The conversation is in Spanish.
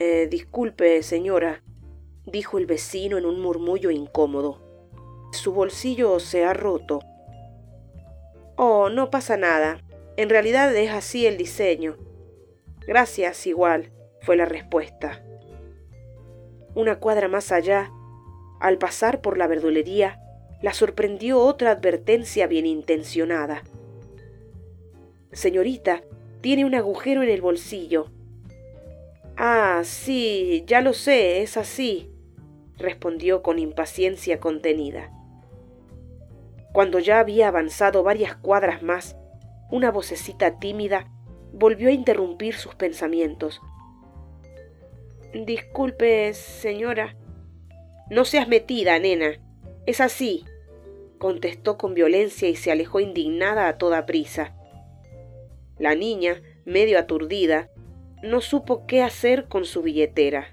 Eh, disculpe, señora, dijo el vecino en un murmullo incómodo. Su bolsillo se ha roto. Oh, no pasa nada. En realidad es así el diseño. Gracias, igual, fue la respuesta. Una cuadra más allá, al pasar por la verdulería, la sorprendió otra advertencia bien intencionada. Señorita, tiene un agujero en el bolsillo. Sí, ya lo sé, es así, respondió con impaciencia contenida. Cuando ya había avanzado varias cuadras más, una vocecita tímida volvió a interrumpir sus pensamientos. Disculpe, señora. No seas metida, nena. Es así, contestó con violencia y se alejó indignada a toda prisa. La niña, medio aturdida, no supo qué hacer con su billetera.